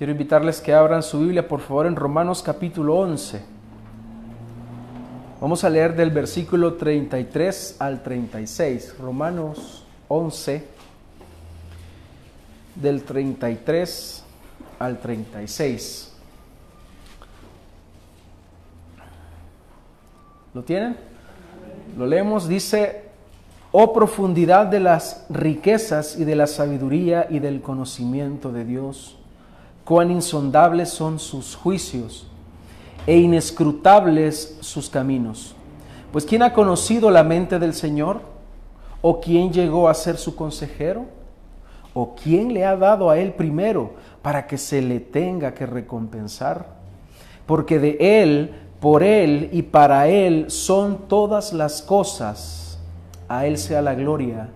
Quiero invitarles que abran su Biblia, por favor, en Romanos capítulo 11. Vamos a leer del versículo 33 al 36. Romanos 11, del 33 al 36. ¿Lo tienen? Lo leemos, dice, oh profundidad de las riquezas y de la sabiduría y del conocimiento de Dios, cuán insondables son sus juicios e inescrutables sus caminos. Pues ¿quién ha conocido la mente del Señor? ¿O quién llegó a ser su consejero? ¿O quién le ha dado a él primero para que se le tenga que recompensar? Porque de él, por él y para él son todas las cosas. A él sea la gloria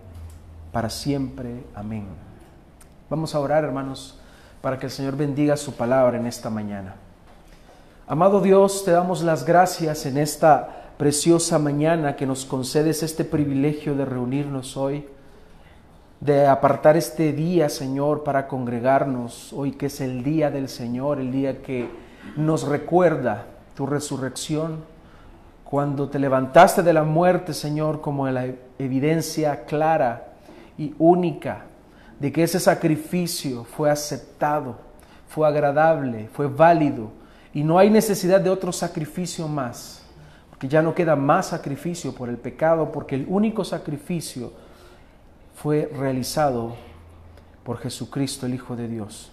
para siempre. Amén. Vamos a orar, hermanos, para que el Señor bendiga su palabra en esta mañana. Amado Dios, te damos las gracias en esta preciosa mañana que nos concedes este privilegio de reunirnos hoy, de apartar este día, Señor, para congregarnos, hoy que es el día del Señor, el día que nos recuerda tu resurrección, cuando te levantaste de la muerte, Señor, como la evidencia clara y única de que ese sacrificio fue aceptado, fue agradable, fue válido y no hay necesidad de otro sacrificio más, porque ya no queda más sacrificio por el pecado, porque el único sacrificio fue realizado por Jesucristo, el Hijo de Dios.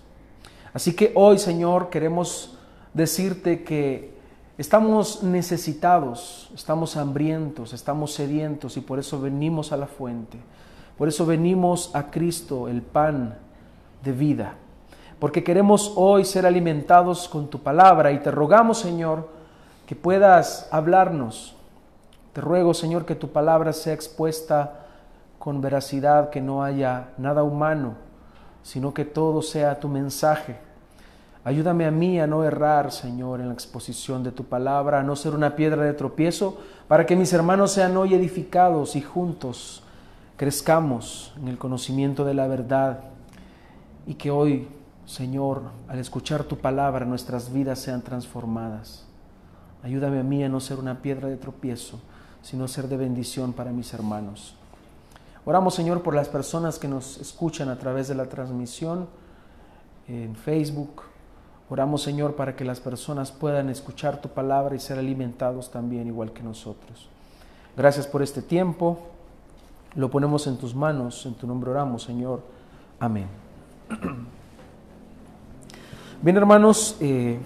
Así que hoy, Señor, queremos decirte que estamos necesitados, estamos hambrientos, estamos sedientos y por eso venimos a la fuente. Por eso venimos a Cristo, el pan de vida porque queremos hoy ser alimentados con tu palabra y te rogamos, Señor, que puedas hablarnos. Te ruego, Señor, que tu palabra sea expuesta con veracidad, que no haya nada humano, sino que todo sea tu mensaje. Ayúdame a mí a no errar, Señor, en la exposición de tu palabra, a no ser una piedra de tropiezo, para que mis hermanos sean hoy edificados y juntos crezcamos en el conocimiento de la verdad y que hoy Señor, al escuchar tu palabra, nuestras vidas sean transformadas. Ayúdame a mí a no ser una piedra de tropiezo, sino ser de bendición para mis hermanos. Oramos, Señor, por las personas que nos escuchan a través de la transmisión en Facebook. Oramos, Señor, para que las personas puedan escuchar tu palabra y ser alimentados también igual que nosotros. Gracias por este tiempo. Lo ponemos en tus manos. En tu nombre oramos, Señor. Amén. Bien, hermanos, eh,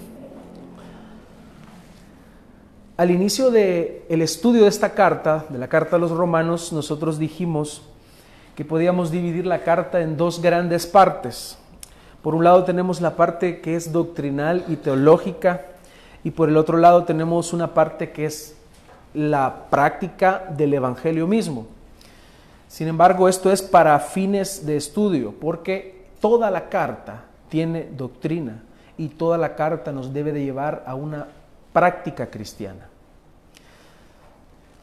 al inicio del el estudio de esta carta, de la carta a los romanos, nosotros dijimos que podíamos dividir la carta en dos grandes partes. Por un lado tenemos la parte que es doctrinal y teológica y por el otro lado tenemos una parte que es la práctica del Evangelio mismo. Sin embargo, esto es para fines de estudio, porque toda la carta tiene doctrina y toda la carta nos debe de llevar a una práctica cristiana.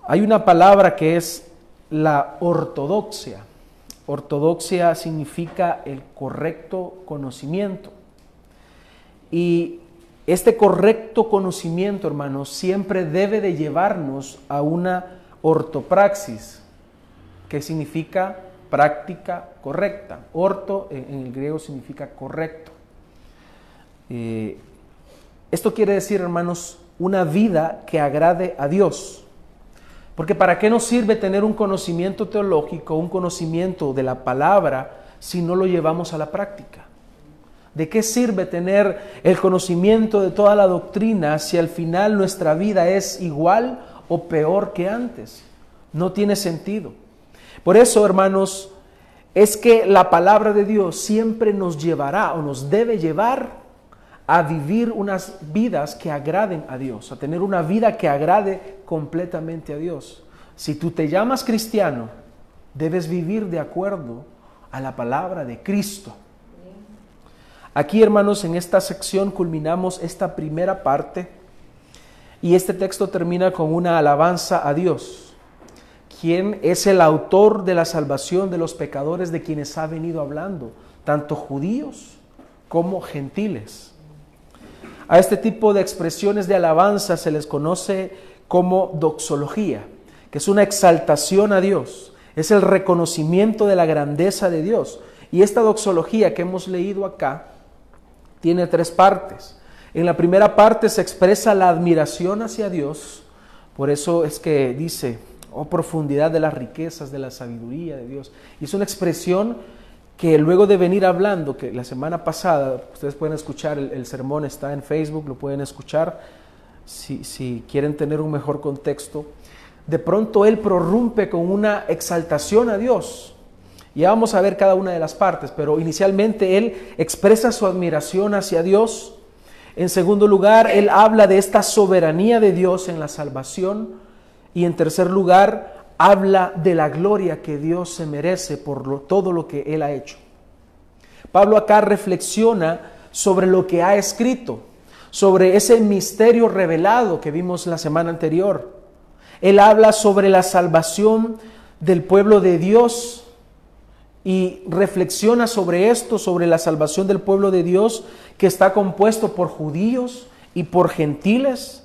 Hay una palabra que es la ortodoxia. Ortodoxia significa el correcto conocimiento. Y este correcto conocimiento, hermanos, siempre debe de llevarnos a una ortopraxis, que significa práctica correcta. Orto en el griego significa correcto. Eh, esto quiere decir, hermanos, una vida que agrade a Dios. Porque ¿para qué nos sirve tener un conocimiento teológico, un conocimiento de la palabra, si no lo llevamos a la práctica? ¿De qué sirve tener el conocimiento de toda la doctrina si al final nuestra vida es igual o peor que antes? No tiene sentido. Por eso, hermanos, es que la palabra de Dios siempre nos llevará o nos debe llevar a vivir unas vidas que agraden a Dios, a tener una vida que agrade completamente a Dios. Si tú te llamas cristiano, debes vivir de acuerdo a la palabra de Cristo. Aquí, hermanos, en esta sección culminamos esta primera parte y este texto termina con una alabanza a Dios, quien es el autor de la salvación de los pecadores de quienes ha venido hablando, tanto judíos como gentiles. A este tipo de expresiones de alabanza se les conoce como doxología, que es una exaltación a Dios, es el reconocimiento de la grandeza de Dios. Y esta doxología que hemos leído acá tiene tres partes. En la primera parte se expresa la admiración hacia Dios, por eso es que dice, oh profundidad de las riquezas, de la sabiduría de Dios. Y es una expresión que luego de venir hablando, que la semana pasada, ustedes pueden escuchar, el, sermón está en Facebook, lo pueden escuchar si, si quieren tener un mejor contexto, de pronto él prorrumpe con una exaltación a Dios. Ya vamos a ver cada una de las partes, pero inicialmente él expresa su admiración hacia Dios. En segundo lugar, él habla de esta soberanía de Dios en la salvación. Y en tercer lugar, habla de la gloria que Dios se merece por todo lo que Él ha hecho. Pablo acá reflexiona sobre lo que ha escrito, sobre ese misterio revelado que vimos la semana anterior. Él habla sobre la salvación del pueblo de Dios y reflexiona sobre esto, sobre la salvación del pueblo de Dios que está compuesto por judíos y por gentiles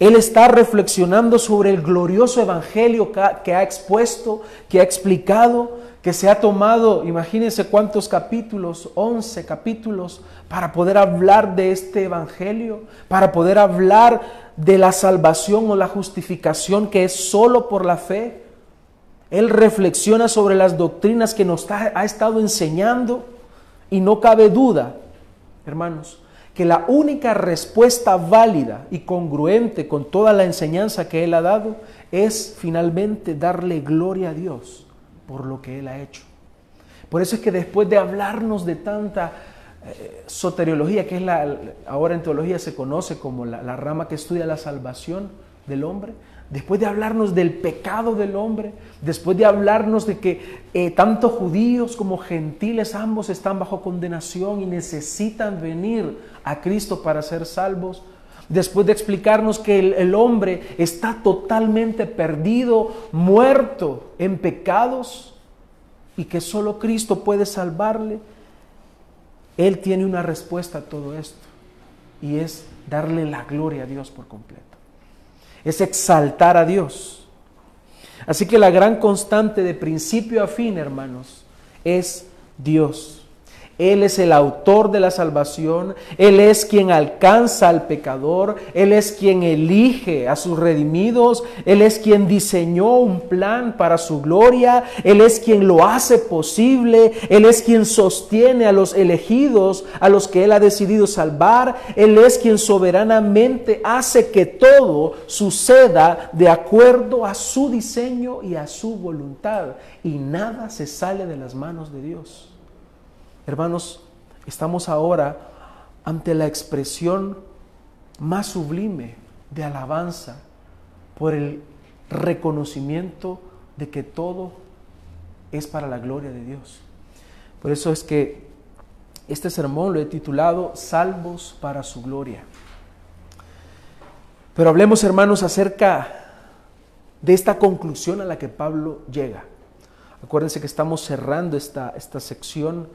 él está reflexionando sobre el glorioso evangelio que ha expuesto, que ha explicado, que se ha tomado, imagínense cuántos capítulos, 11 capítulos, para poder hablar de este evangelio, para poder hablar de la salvación o la justificación que es solo por la fe. Él reflexiona sobre las doctrinas que nos ha estado enseñando y no cabe duda, hermanos, que la única respuesta válida y congruente con toda la enseñanza que Él ha dado es finalmente darle gloria a Dios por lo que Él ha hecho. Por eso es que después de hablarnos de tanta eh, soteriología, que es la, ahora en teología se conoce como la rama que estudia la salvación del hombre, después de hablarnos del pecado del hombre, después de hablarnos de que eh, tanto judíos como gentiles ambos están bajo condenación y necesitan venir a Cristo para ser salvos, después de explicarnos que el, hombre está totalmente perdido, muerto en pecados y que solo Cristo puede salvarle, Él tiene una respuesta a todo esto y es darle la gloria a Dios por completo es exaltar a Dios. Así que la gran constante de principio a fin, hermanos, es Dios. Él es el autor de la salvación, Él es quien alcanza al pecador, Él es quien elige a sus redimidos, Él es quien diseñó un plan para su gloria, Él es quien lo hace posible, Él es quien sostiene a los elegidos, a los que Él ha decidido salvar, Él es quien soberanamente hace que todo suceda de acuerdo a su diseño y a su voluntad, y nada se sale de las manos de Dios. Hermanos, estamos ahora ante la expresión más sublime de alabanza por el reconocimiento de que todo es para la gloria de Dios. Por eso es que este sermón lo he titulado Salvos para su gloria. Pero hablemos, hermanos, acerca de esta conclusión a la que Pablo llega. Acuérdense que estamos cerrando esta, esta sección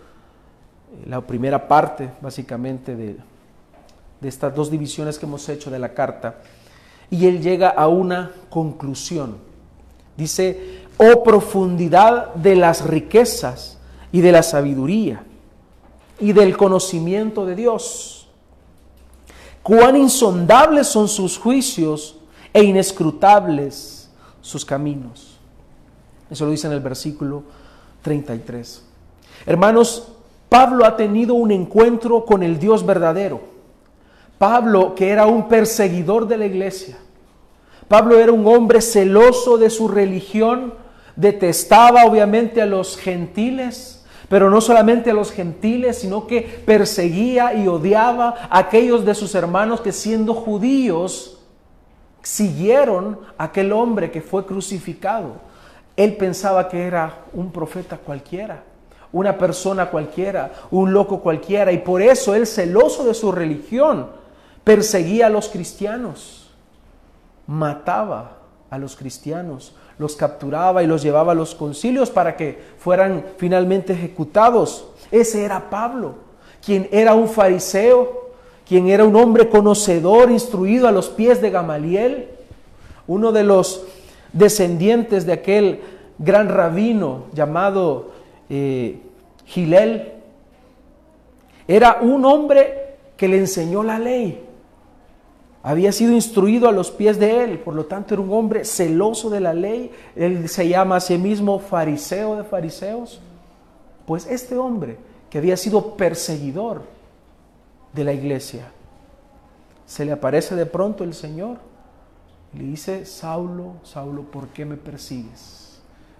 la primera parte básicamente de, estas dos divisiones que hemos hecho de la carta, y él llega a una conclusión. Dice, oh profundidad de las riquezas y de la sabiduría y del conocimiento de Dios. Cuán insondables son sus juicios e inescrutables sus caminos. Eso lo dice en el versículo 33. Hermanos, Pablo ha tenido un encuentro con el Dios verdadero. Pablo, que era un perseguidor de la iglesia. Pablo era un hombre celoso de su religión, detestaba obviamente a los gentiles, pero no solamente a los gentiles, sino que perseguía y odiaba a aquellos de sus hermanos que siendo judíos siguieron a aquel hombre que fue crucificado. Él pensaba que era un profeta cualquiera una persona cualquiera, un loco cualquiera, y por eso él, celoso de su religión, perseguía a los cristianos, mataba a los cristianos, los capturaba y los llevaba a los concilios para que fueran finalmente ejecutados. Ese era Pablo, quien era un fariseo, quien era un hombre conocedor, instruido a los pies de Gamaliel, uno de los descendientes de aquel gran rabino llamado eh, Gilel, era un hombre que le enseñó la ley. Había sido instruido a los pies de él, por lo tanto era un hombre celoso de la ley. Él se llama a sí mismo fariseo de fariseos. Pues este hombre, que había sido perseguidor de la iglesia, se le aparece de pronto el Señor y le dice, Saulo, Saulo, ¿por qué me persigues?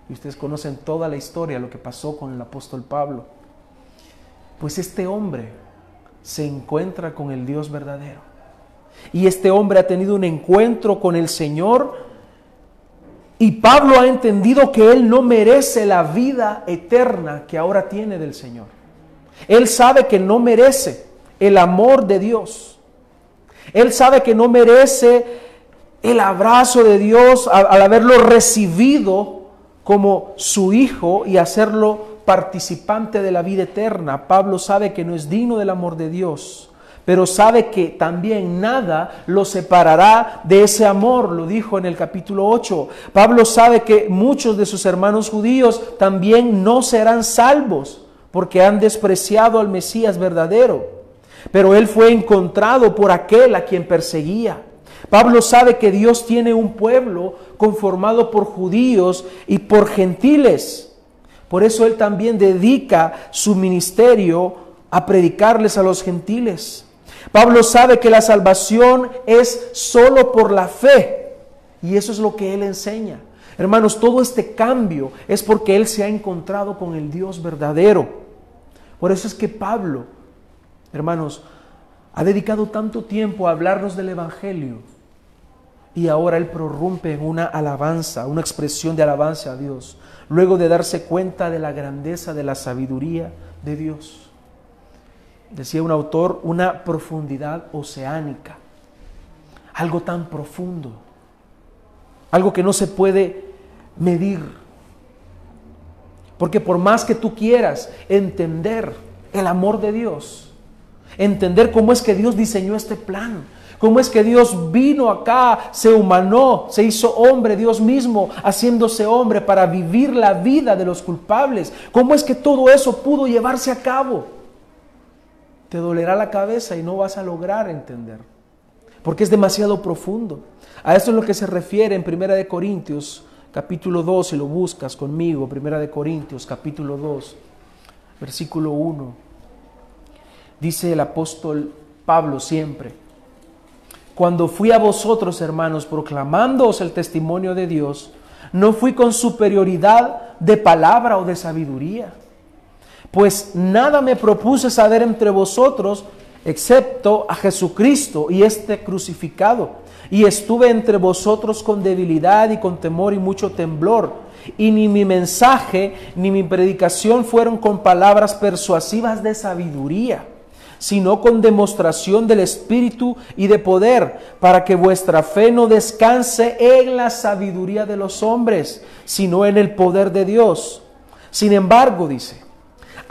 Y ustedes conocen toda la historia, lo que pasó con el apóstol Pablo. Pues este hombre se encuentra con el Dios verdadero y este hombre ha tenido un encuentro con el Señor. Y Pablo ha entendido que él no merece la vida eterna que ahora tiene del Señor. Él sabe que no merece el amor de Dios. Él sabe que no merece el abrazo de Dios al, haberlo recibido como su hijo y hacerlo participante de la vida eterna. Pablo sabe que no es digno del amor de Dios pero sabe que también nada lo separará de ese amor, lo dijo en el capítulo 8. Pablo sabe que muchos de sus hermanos judíos también no serán salvos porque han despreciado al Mesías verdadero, pero él fue encontrado por aquel a quien perseguía. Pablo sabe que Dios tiene un pueblo conformado por judíos y por gentiles. Por eso él también dedica su ministerio a predicarles a los gentiles. Pablo sabe que la salvación es solo por la fe y eso es lo que él enseña. Hermanos, todo este cambio es porque él se ha encontrado con el Dios verdadero. Por eso es que Pablo, hermanos, ha dedicado tanto tiempo a hablarnos del Evangelio y ahora él prorrumpe en una alabanza, una expresión de alabanza a Dios, luego de darse cuenta de la grandeza de la sabiduría de Dios decía un autor, una profundidad oceánica, algo tan profundo, algo que no se puede medir. Porque por más que tú quieras entender el amor de Dios, entender cómo es que Dios diseñó este plan, cómo es que Dios vino acá, se humanó, se hizo hombre, Dios mismo haciéndose hombre para vivir la vida de los culpables, cómo es que todo eso pudo llevarse a cabo te dolerá la cabeza y no vas a lograr entender, porque es demasiado profundo. A eso es lo que se refiere en Primera de Corintios, capítulo 2, si lo buscas conmigo, Primera de Corintios, capítulo 2, versículo 1. Dice el apóstol Pablo siempre, cuando fui a vosotros, hermanos, proclamándoos el testimonio de Dios, no fui con superioridad de palabra o de sabiduría pues nada me propuse saber entre vosotros excepto a Jesucristo y este crucificado. Y estuve entre vosotros con debilidad y con temor y mucho temblor. Y ni mi mensaje ni mi predicación fueron con palabras persuasivas de sabiduría, sino con demostración del Espíritu y de poder, para que vuestra fe no descanse en la sabiduría de los hombres, sino en el poder de Dios. Sin embargo, dice,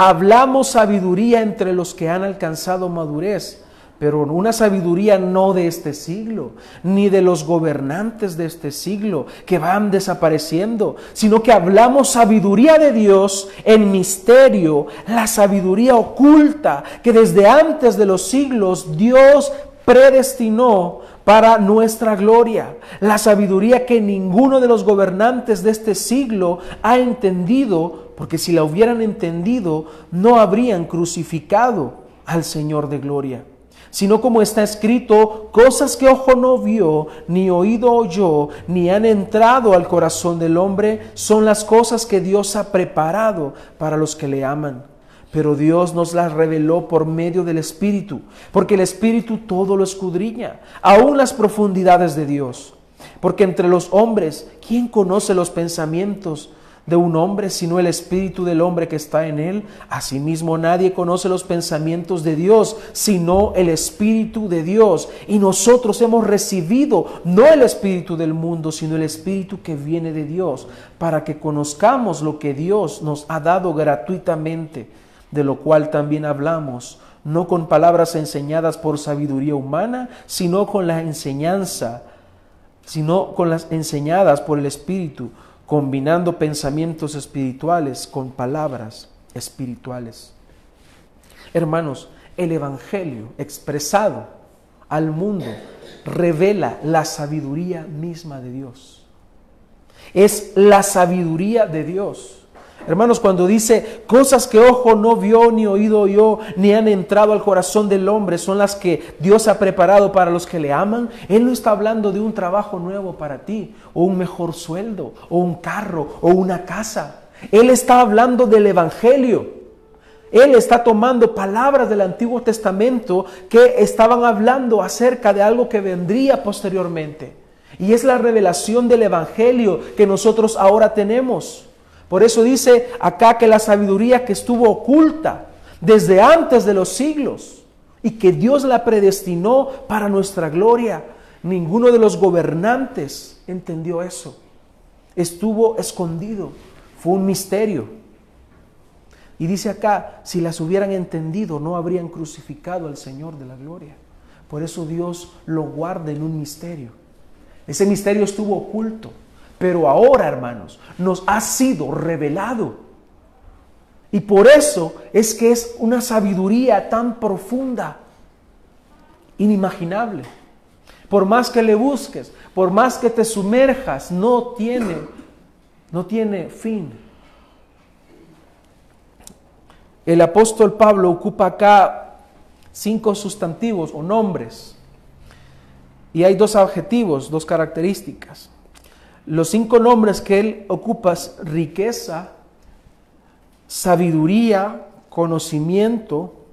Hablamos sabiduría entre los que han alcanzado madurez, pero una sabiduría no de este siglo, ni de los gobernantes de este siglo que van desapareciendo, sino que hablamos sabiduría de Dios en misterio, la sabiduría oculta que desde antes de los siglos Dios predestinó para nuestra gloria. La sabiduría que ninguno de los gobernantes de este siglo ha entendido porque si la hubieran entendido, no habrían crucificado al Señor de gloria, sino como está escrito, cosas que ojo no vio, ni oído oyó, ni han entrado al corazón del hombre, son las cosas que Dios ha preparado para los que le aman. Pero Dios nos las reveló por medio del Espíritu, porque el Espíritu todo lo escudriña, aún las profundidades de Dios. Porque entre los hombres, ¿quién conoce los pensamientos de un hombre, sino el espíritu del hombre que está en él. Asimismo, nadie conoce los pensamientos de Dios, sino el espíritu de Dios. Y nosotros hemos recibido no el espíritu del mundo, sino el espíritu que viene de Dios, para que conozcamos lo que Dios nos ha dado gratuitamente. de lo cual también hablamos, no con palabras enseñadas por sabiduría humana, sino con la enseñanza, sino con las enseñadas por el Espíritu, combinando pensamientos espirituales con palabras espirituales. Hermanos, el Evangelio expresado al mundo revela la sabiduría misma de Dios. Es la sabiduría de Dios. Hermanos, cuando dice cosas que ojo no vio, ni oído yo, ni han entrado al corazón del hombre, son las que Dios ha preparado para los que le aman, Él no está hablando de un trabajo nuevo para ti, o un mejor sueldo, o un carro, o una casa. Él está hablando del Evangelio. Él está tomando palabras del Antiguo Testamento que estaban hablando acerca de algo que vendría posteriormente. Y es la revelación del Evangelio que nosotros ahora tenemos. Por eso dice acá que la sabiduría que estuvo oculta desde antes de los siglos y que Dios la predestinó para nuestra gloria, ninguno de los gobernantes entendió eso. Estuvo escondido, fue un misterio. Y dice acá, si las hubieran entendido, no habrían crucificado al Señor de la gloria. Por eso Dios lo guarda en un misterio. Ese misterio estuvo oculto, pero ahora, hermanos, nos ha sido revelado. Y por eso es que es una sabiduría tan profunda, inimaginable. Por más que le busques, por más que te sumerjas, no tiene, no tiene fin. El apóstol Pablo ocupa acá cinco sustantivos o nombres. Y hay dos adjetivos, dos características. Los cinco nombres que él ocupa es riqueza, sabiduría, conocimiento,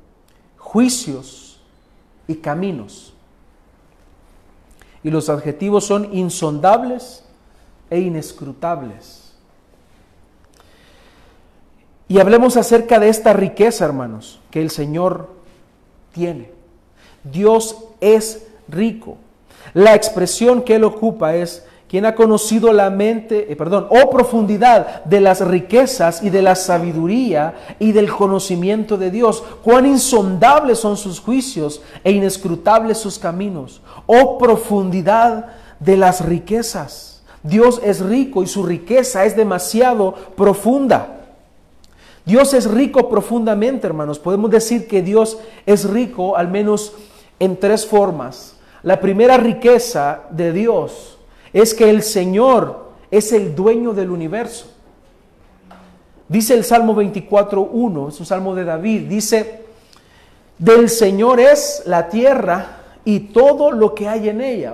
juicios y caminos. Y los adjetivos son insondables e inescrutables. Y hablemos acerca de esta riqueza, hermanos, que el Señor tiene. Dios es rico. La expresión que Él ocupa es quien ha conocido la mente, eh, perdón, o profundidad de las riquezas y de la sabiduría y del conocimiento de Dios. Cuán insondables son sus juicios e inescrutables sus caminos. Oh profundidad de las riquezas. Dios es rico y su riqueza es demasiado profunda. Dios es rico profundamente, hermanos. Podemos decir que Dios es rico al menos en tres formas. La primera riqueza de Dios es que el Señor es el dueño del universo. Dice el Salmo 24.1, es un salmo de David, dice, del Señor es la tierra y todo lo que hay en ella,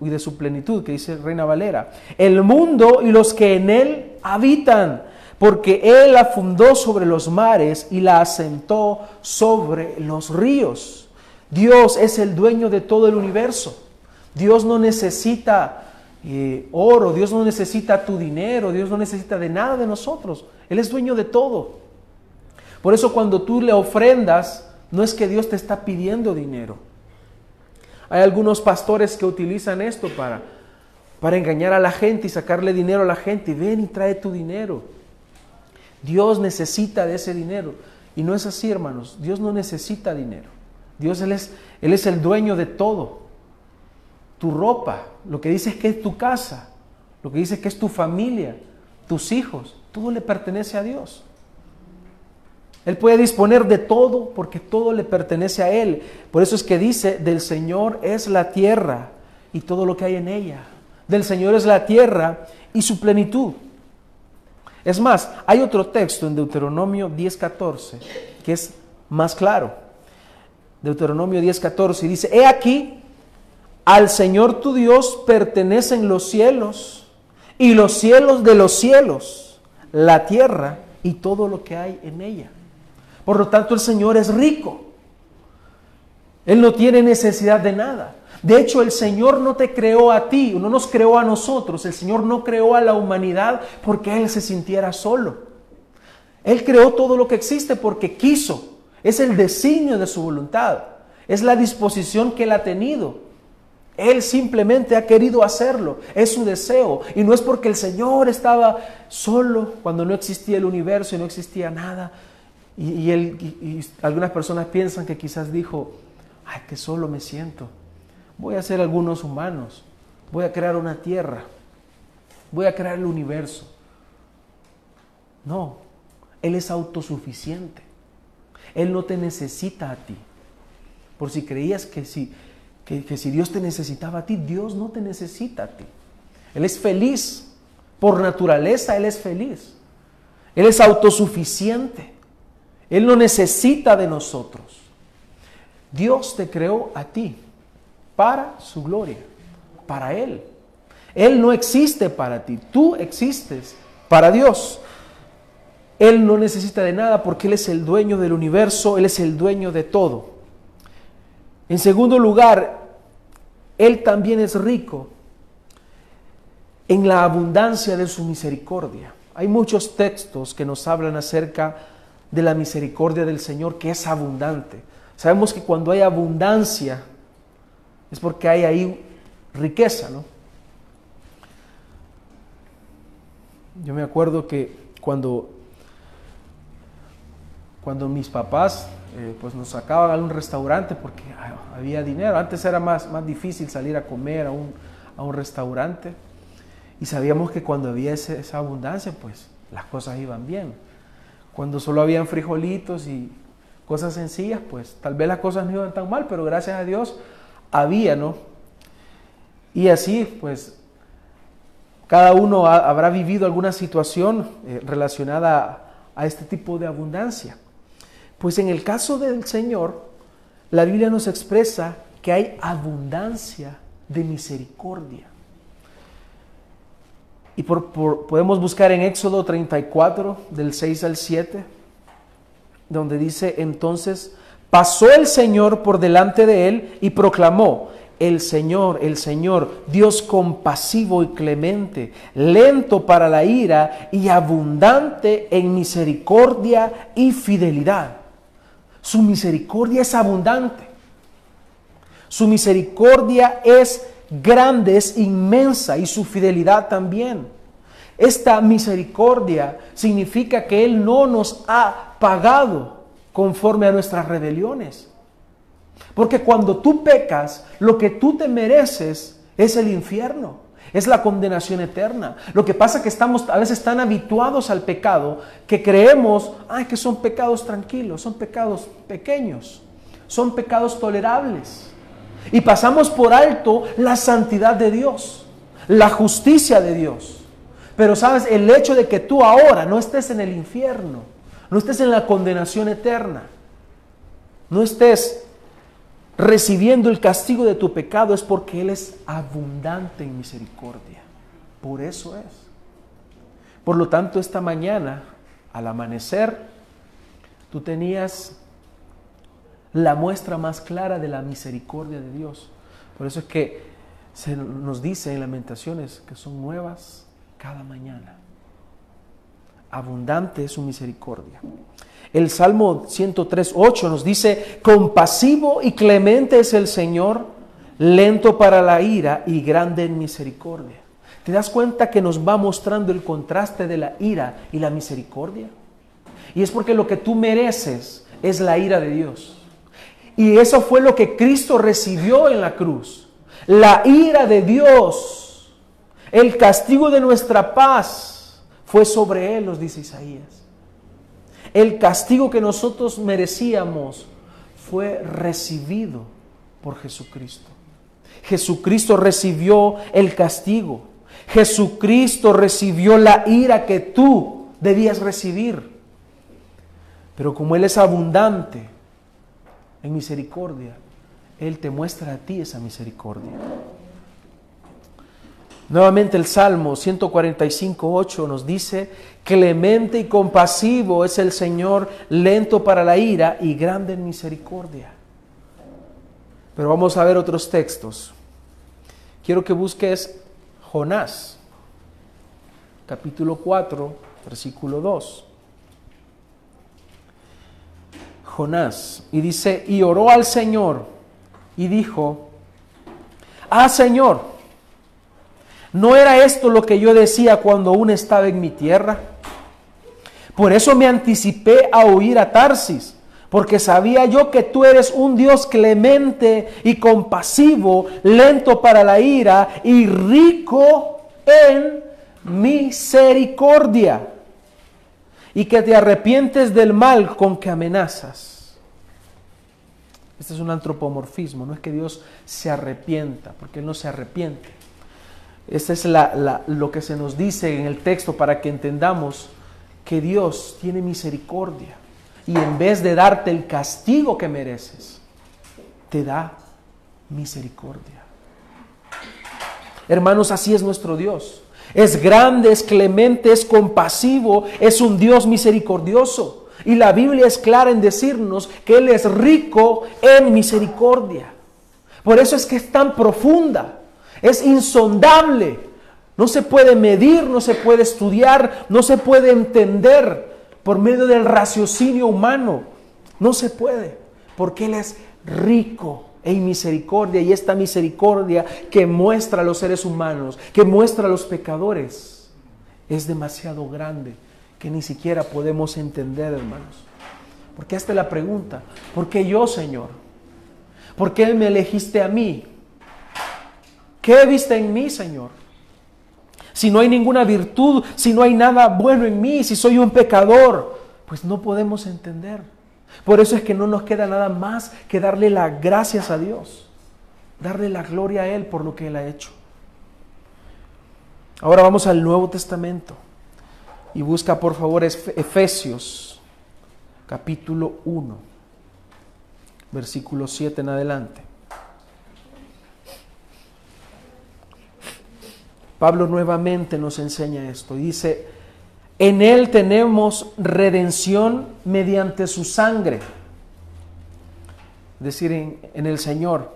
y de su plenitud, que dice Reina Valera, el mundo y los que en él habitan porque Él la fundó sobre los mares y la asentó sobre los ríos. Dios es el dueño de todo el universo. Dios no necesita oro, Dios no necesita tu dinero, Dios no necesita de nada de nosotros. Él es dueño de todo. Por eso cuando tú le ofrendas, no es que Dios te está pidiendo dinero. Hay algunos pastores que utilizan esto para, para engañar a la gente y sacarle dinero a la gente. Ven y trae tu dinero. Dios necesita de ese dinero. Y no es así, hermanos. Dios no necesita dinero. Dios Él es, Él es el dueño de todo. Tu ropa, lo que dice es que es tu casa, lo que dice es que es tu familia, tus hijos, todo le pertenece a Dios. Él puede disponer de todo porque todo le pertenece a Él. Por eso es que dice, del Señor es la tierra y todo lo que hay en ella. Del Señor es la tierra y su plenitud. Es más, hay otro texto en Deuteronomio 10:14 que es más claro. Deuteronomio 10:14 dice, he aquí, al Señor tu Dios pertenecen los cielos y los cielos de los cielos, la tierra y todo lo que hay en ella. Por lo tanto, el Señor es rico. Él no tiene necesidad de nada. De hecho, el Señor no te creó a ti, no nos creó a nosotros, el Señor no creó a la humanidad porque Él se sintiera solo. Él creó todo lo que existe porque quiso. Es el designio de su voluntad. Es la disposición que Él ha tenido. Él simplemente ha querido hacerlo. Es su deseo. Y no es porque el Señor estaba solo cuando no existía el universo y no existía nada. Y, algunas personas piensan que quizás dijo, ay, que solo me siento. Voy a hacer algunos humanos. Voy a crear una tierra. Voy a crear el universo. No, Él es autosuficiente. Él no te necesita a ti. Por si creías que si, que, si Dios te necesitaba a ti, Dios no te necesita a ti. Él es feliz. Por naturaleza Él es feliz. Él es autosuficiente. Él no necesita de nosotros. Dios te creó a ti para su gloria, para Él. Él no existe para ti, tú existes para Dios. Él no necesita de nada porque Él es el dueño del universo, Él es el dueño de todo. En segundo lugar, Él también es rico en la abundancia de su misericordia. Hay muchos textos que nos hablan acerca de la misericordia del Señor que es abundante. Sabemos que cuando hay abundancia es porque hay ahí riqueza, ¿no? Yo me acuerdo que cuando, cuando mis papás eh, pues nos sacaban a un restaurante porque había dinero, antes era más, más difícil salir a comer a un, a un restaurante y sabíamos que cuando había esa abundancia pues las cosas iban bien. Cuando solo habían frijolitos y cosas sencillas pues tal vez las cosas no iban tan mal, pero gracias a Dios había, ¿no? Y así pues cada uno habrá vivido alguna situación eh, relacionada a, este tipo de abundancia. Pues en el caso del Señor, la Biblia nos expresa que hay abundancia de misericordia. Y podemos buscar en Éxodo 34, del 6 al 7, donde dice, entonces pasó el Señor por delante de él y proclamó, el Señor, el Señor, Dios compasivo y clemente, lento para la ira y abundante en misericordia y fidelidad. Su misericordia es abundante. Su misericordia es grande, es inmensa y su fidelidad también. Esta misericordia significa que Él no nos ha pagado conforme a nuestras rebeliones porque cuando tú pecas, lo que tú te mereces es el infierno, es la condenación eterna. Lo que pasa es que estamos a veces tan habituados al pecado que creemos, ay, que son pecados tranquilos, son pecados pequeños, son pecados tolerables. Y pasamos por alto la santidad de Dios, la justicia de Dios. Pero sabes, el hecho de que tú ahora no estés en el infierno, no estés en la condenación eterna, no estés recibiendo el castigo de tu pecado es porque Él es abundante en misericordia. Por eso es. Por lo tanto, esta mañana, al amanecer, tú tenías la muestra más clara de la misericordia de Dios. Por eso es que se nos dice en Lamentaciones que son nuevas cada mañana. Abundante es su misericordia. El Salmo 103.8 nos dice, compasivo y clemente es el Señor, lento para la ira y grande en misericordia. ¿Te das cuenta que nos va mostrando el contraste de la ira y la misericordia? Y es porque lo que tú mereces es la ira de Dios. Y eso fue lo que Cristo recibió en la cruz. La ira de Dios, el castigo de nuestra paz fue sobre él, nos dice Isaías. El castigo que nosotros merecíamos fue recibido por Jesucristo. Jesucristo recibió el castigo. Jesucristo recibió la ira que tú debías recibir. Pero como Él es abundante en misericordia, Él te muestra a ti esa misericordia. Nuevamente el Salmo 145.8 nos dice, clemente y compasivo es el Señor, lento para la ira y grande en misericordia. Pero vamos a ver otros textos. Quiero que busques Jonás, capítulo 4, versículo 2. Jonás, y dice, y oró al Señor y dijo, ah Señor, ¿No era esto lo que yo decía cuando aún estaba en mi tierra? Por eso me anticipé a huir a Tarsis, porque sabía yo que tú eres un Dios clemente y compasivo, lento para la ira y rico en misericordia, y que te arrepientes del mal con que amenazas. Este es un antropomorfismo, no es que Dios se arrepienta, porque Él no se arrepiente. Este es lo que se nos dice en el texto para que entendamos que Dios tiene misericordia y en vez de darte el castigo que mereces, te da misericordia. Hermanos, así es nuestro Dios. Es grande, es clemente, es compasivo, es un Dios misericordioso. Y la Biblia es clara en decirnos que Él es rico en misericordia. Por eso es que es tan profunda, es insondable. No se puede medir, no se puede estudiar, no se puede entender por medio del raciocinio humano. No se puede, porque Él es rico en misericordia y esta misericordia que muestra a los seres humanos, que muestra a los pecadores, es demasiado grande que ni siquiera podemos entender, hermanos. Porque es la pregunta, ¿por qué yo, Señor? ¿Por qué me elegiste a mí? ¿Qué viste en mí, Señor? Si no hay ninguna virtud, si no hay nada bueno en mí, si soy un pecador, pues no podemos entender. Por eso es que no nos queda nada más que darle las gracias a Dios, darle la gloria a Él por lo que Él ha hecho. Ahora vamos al Nuevo Testamento y busca por favor Efesios capítulo 1, versículo 7 en adelante. Pablo nuevamente nos enseña esto. Dice, en Él tenemos redención mediante su sangre. Es decir, en, en, el Señor.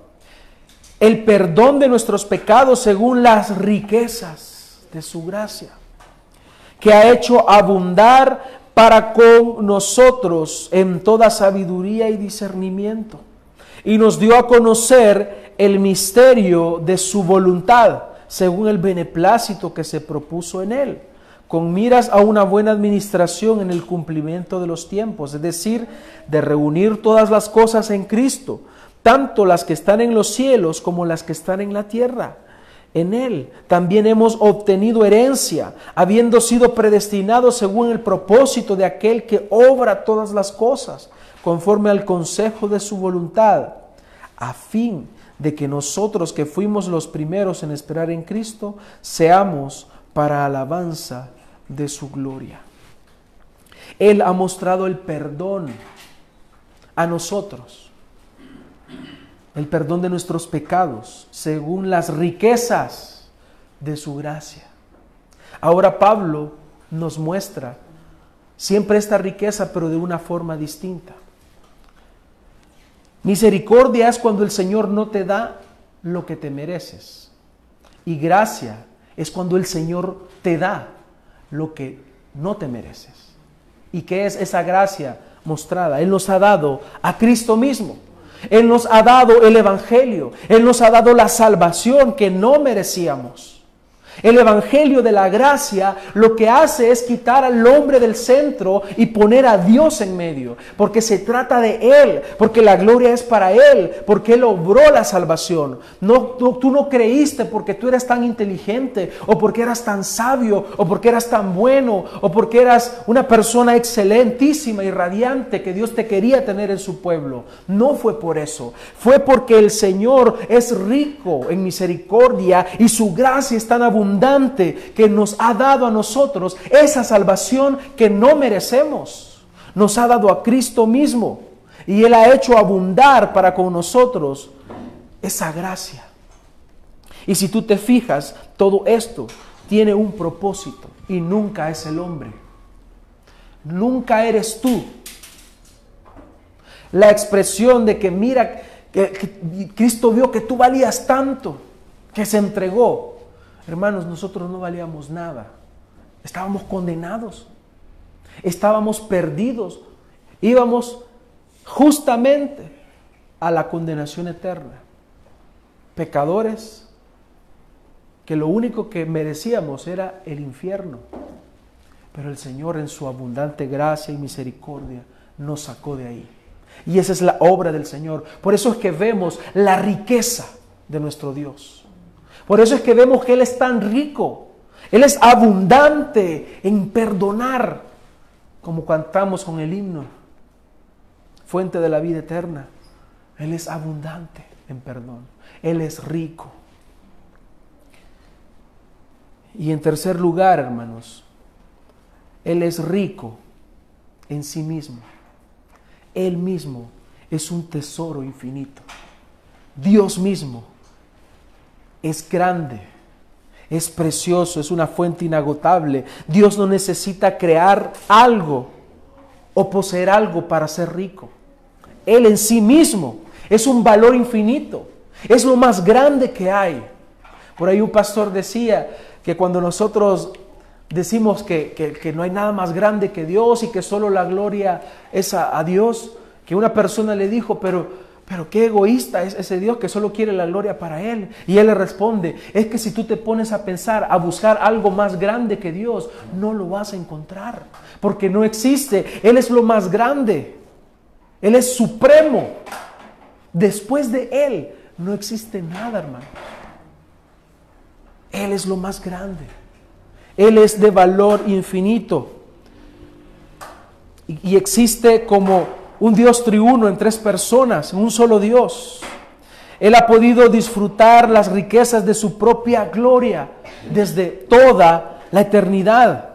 El perdón de nuestros pecados según las riquezas de su gracia, que ha hecho abundar para con nosotros en toda sabiduría y discernimiento. Y nos dio a conocer el misterio de su voluntad, según el beneplácito que se propuso en él con miras a una buena administración en el cumplimiento de los tiempos, es decir, de reunir todas las cosas en Cristo, tanto las que están en los cielos como las que están en la tierra. En Él también hemos obtenido herencia, habiendo sido predestinados según el propósito de aquel que obra todas las cosas, conforme al consejo de su voluntad, a fin de que nosotros que fuimos los primeros en esperar en Cristo, seamos para alabanza de su gloria. Él ha mostrado el perdón a nosotros, el perdón de nuestros pecados, según las riquezas de su gracia. Ahora Pablo nos muestra siempre esta riqueza, pero de una forma distinta. Misericordia es cuando el Señor no te da lo que te mereces. Y gracia es cuando el Señor te da lo que no te mereces. ¿Y qué es esa gracia mostrada? Él nos ha dado a Cristo mismo. Él nos ha dado el Evangelio. Él nos ha dado la salvación que no merecíamos. El Evangelio de la gracia lo que hace es quitar al hombre del centro y poner a Dios en medio, porque se trata de Él, porque la gloria es para Él, porque Él obró la salvación. No, tú no creíste porque tú eras tan inteligente, o porque eras tan sabio, o porque eras tan bueno, o porque eras una persona excelentísima y radiante que Dios te quería tener en su pueblo. No fue por eso, fue porque el Señor es rico en misericordia y su gracia es tan que nos ha dado a nosotros esa salvación que no merecemos. Nos ha dado a Cristo mismo y Él ha hecho abundar para con nosotros esa gracia. Y si tú te fijas, todo esto tiene un propósito y nunca es el hombre. Nunca eres tú. La expresión de que mira, que Cristo vio que tú valías tanto, que se entregó. Hermanos, nosotros no valíamos nada. Estábamos condenados. Estábamos perdidos. Íbamos justamente a la condenación eterna. Pecadores que lo único que merecíamos era el infierno. Pero el Señor en su abundante gracia y misericordia nos sacó de ahí. Y esa es la obra del Señor. Por eso es que vemos la riqueza de nuestro Dios. Por eso es que vemos que Él es tan rico. Él es abundante en perdonar, como cantamos con el himno, fuente de la vida eterna. Él es abundante en perdón. Él es rico. Y en tercer lugar, hermanos, Él es rico en sí mismo. Él mismo es un tesoro infinito. Dios mismo es grande, es precioso, es una fuente inagotable. Dios no necesita crear algo o poseer algo para ser rico. Él en sí mismo es un valor infinito, es lo más grande que hay. Por ahí un pastor decía que cuando nosotros decimos que, no hay nada más grande que Dios y que solo la gloria es a, Dios, que una persona le dijo, pero, pero qué egoísta es ese Dios que solo quiere la gloria para Él. Y Él le responde, es que si tú te pones a pensar, a buscar algo más grande que Dios, no lo vas a encontrar, porque no existe. Él es lo más grande, Él es supremo. Después de Él no existe nada, hermano. Él es lo más grande. Él es de valor infinito. Y, existe como un Dios triuno en tres personas, un solo Dios. Él ha podido disfrutar las riquezas de su propia gloria desde toda la eternidad.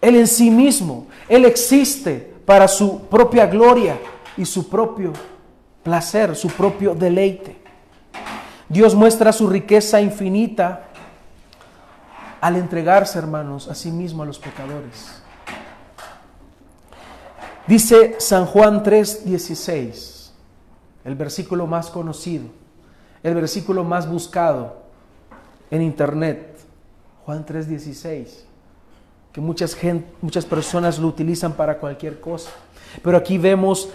Él en sí mismo, Él existe para su propia gloria y su propio placer, su propio deleite. Dios muestra su riqueza infinita al entregarse, hermanos, a sí mismo a los pecadores. Dice San Juan 3:16, el versículo más conocido, el versículo más buscado en internet, Juan 3:16, que muchas, muchas personas lo utilizan para cualquier cosa. Pero aquí vemos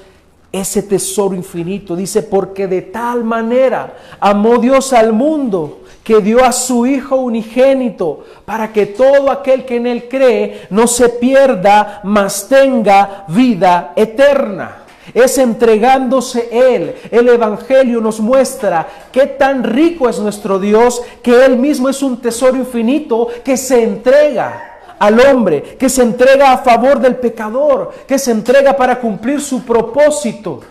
ese tesoro infinito. Dice, porque de tal manera amó Dios al mundo que dio a su Hijo unigénito para que todo aquel que en Él cree no se pierda, mas tenga vida eterna. Es entregándose Él. El Evangelio nos muestra qué tan rico es nuestro Dios, que Él mismo es un tesoro infinito que se entrega al hombre, que se entrega a favor del pecador, que se entrega para cumplir su propósito.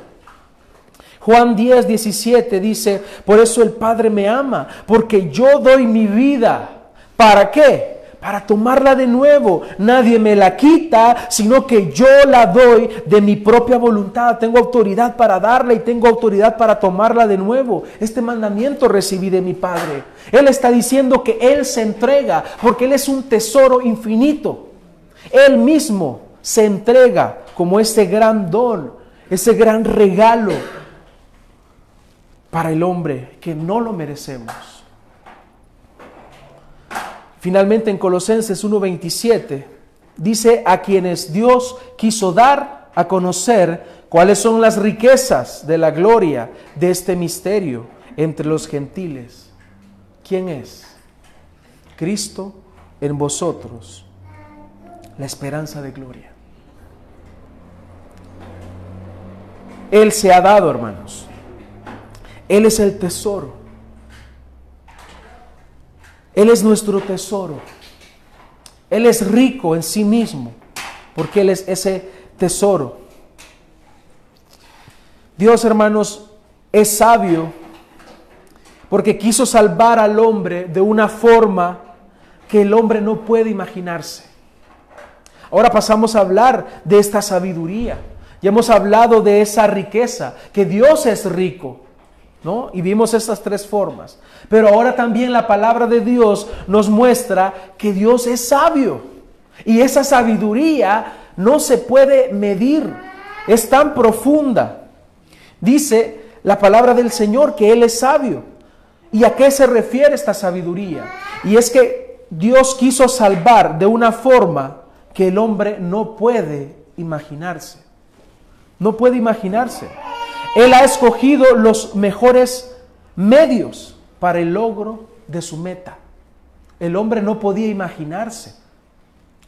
Juan 10, 17 dice, por eso el Padre me ama, porque yo doy mi vida. ¿Para qué? Para tomarla de nuevo. Nadie me la quita, sino que yo la doy de mi propia voluntad. Tengo autoridad para darla y tengo autoridad para tomarla de nuevo. Este mandamiento recibí de mi Padre. Él está diciendo que Él se entrega porque Él es un tesoro infinito. Él mismo se entrega como ese gran don, ese gran regalo para el hombre que no lo merecemos. Finalmente en Colosenses 1.27 dice a quienes Dios quiso dar a conocer cuáles son las riquezas de la gloria de este misterio entre los gentiles. ¿Quién es? Cristo en vosotros, la esperanza de gloria. Él se ha dado, hermanos. Él es el tesoro. Él es nuestro tesoro. Él es rico en sí mismo, porque Él es ese tesoro. Dios, hermanos, es sabio porque quiso salvar al hombre de una forma que el hombre no puede imaginarse. Ahora pasamos a hablar de esta sabiduría. Ya hemos hablado de esa riqueza, que Dios es rico. ¿No? Y vimos estas tres formas. Pero ahora también la palabra de Dios nos muestra que Dios es sabio. Y esa sabiduría no se puede medir. Es tan profunda. Dice la palabra del Señor que Él es sabio. ¿Y a qué se refiere esta sabiduría? Y es que Dios quiso salvar de una forma que el hombre no puede imaginarse. No puede imaginarse. Él ha escogido los mejores medios para el logro de su meta. El hombre no podía imaginarse